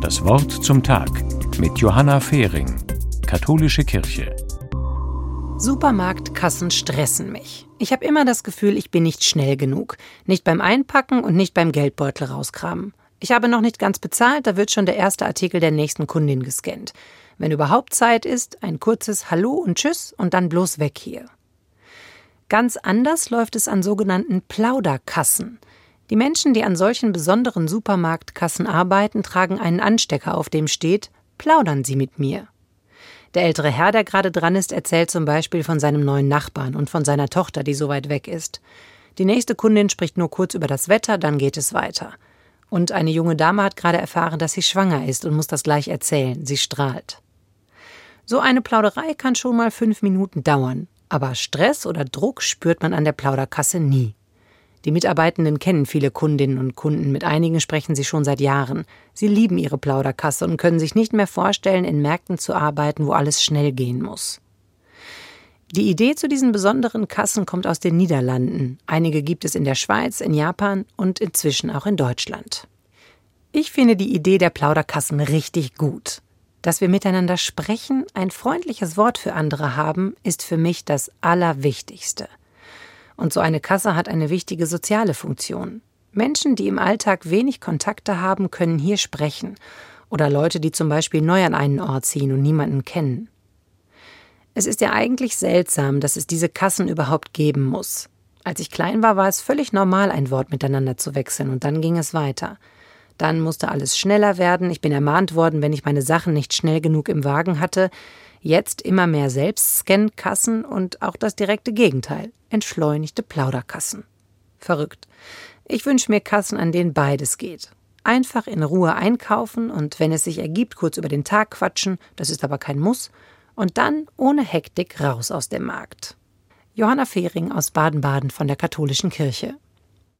Das Wort zum Tag mit Johanna Fehring, Katholische Kirche. Supermarktkassen stressen mich. Ich habe immer das Gefühl, ich bin nicht schnell genug. Nicht beim Einpacken und nicht beim Geldbeutel rauskramen. Ich habe noch nicht ganz bezahlt, da wird schon der erste Artikel der nächsten Kundin gescannt. Wenn überhaupt Zeit ist, ein kurzes Hallo und Tschüss und dann bloß weg hier. Ganz anders läuft es an sogenannten Plauderkassen. Die Menschen, die an solchen besonderen Supermarktkassen arbeiten, tragen einen Anstecker, auf dem steht Plaudern Sie mit mir. Der ältere Herr, der gerade dran ist, erzählt zum Beispiel von seinem neuen Nachbarn und von seiner Tochter, die so weit weg ist. Die nächste Kundin spricht nur kurz über das Wetter, dann geht es weiter. Und eine junge Dame hat gerade erfahren, dass sie schwanger ist und muss das gleich erzählen. Sie strahlt. So eine Plauderei kann schon mal fünf Minuten dauern, aber Stress oder Druck spürt man an der Plauderkasse nie. Die Mitarbeitenden kennen viele Kundinnen und Kunden, mit einigen sprechen sie schon seit Jahren. Sie lieben ihre Plauderkasse und können sich nicht mehr vorstellen, in Märkten zu arbeiten, wo alles schnell gehen muss. Die Idee zu diesen besonderen Kassen kommt aus den Niederlanden. Einige gibt es in der Schweiz, in Japan und inzwischen auch in Deutschland. Ich finde die Idee der Plauderkassen richtig gut. Dass wir miteinander sprechen, ein freundliches Wort für andere haben, ist für mich das Allerwichtigste. Und so eine Kasse hat eine wichtige soziale Funktion. Menschen, die im Alltag wenig Kontakte haben, können hier sprechen. Oder Leute, die zum Beispiel neu an einen Ort ziehen und niemanden kennen. Es ist ja eigentlich seltsam, dass es diese Kassen überhaupt geben muss. Als ich klein war, war es völlig normal, ein Wort miteinander zu wechseln, und dann ging es weiter. Dann musste alles schneller werden, ich bin ermahnt worden, wenn ich meine Sachen nicht schnell genug im Wagen hatte, Jetzt immer mehr Selbstscan-Kassen und auch das direkte Gegenteil, entschleunigte Plauderkassen. Verrückt. Ich wünsche mir Kassen, an denen beides geht. Einfach in Ruhe einkaufen und wenn es sich ergibt, kurz über den Tag quatschen, das ist aber kein Muss, und dann ohne Hektik raus aus dem Markt. Johanna Fehring aus Baden-Baden von der Katholischen Kirche.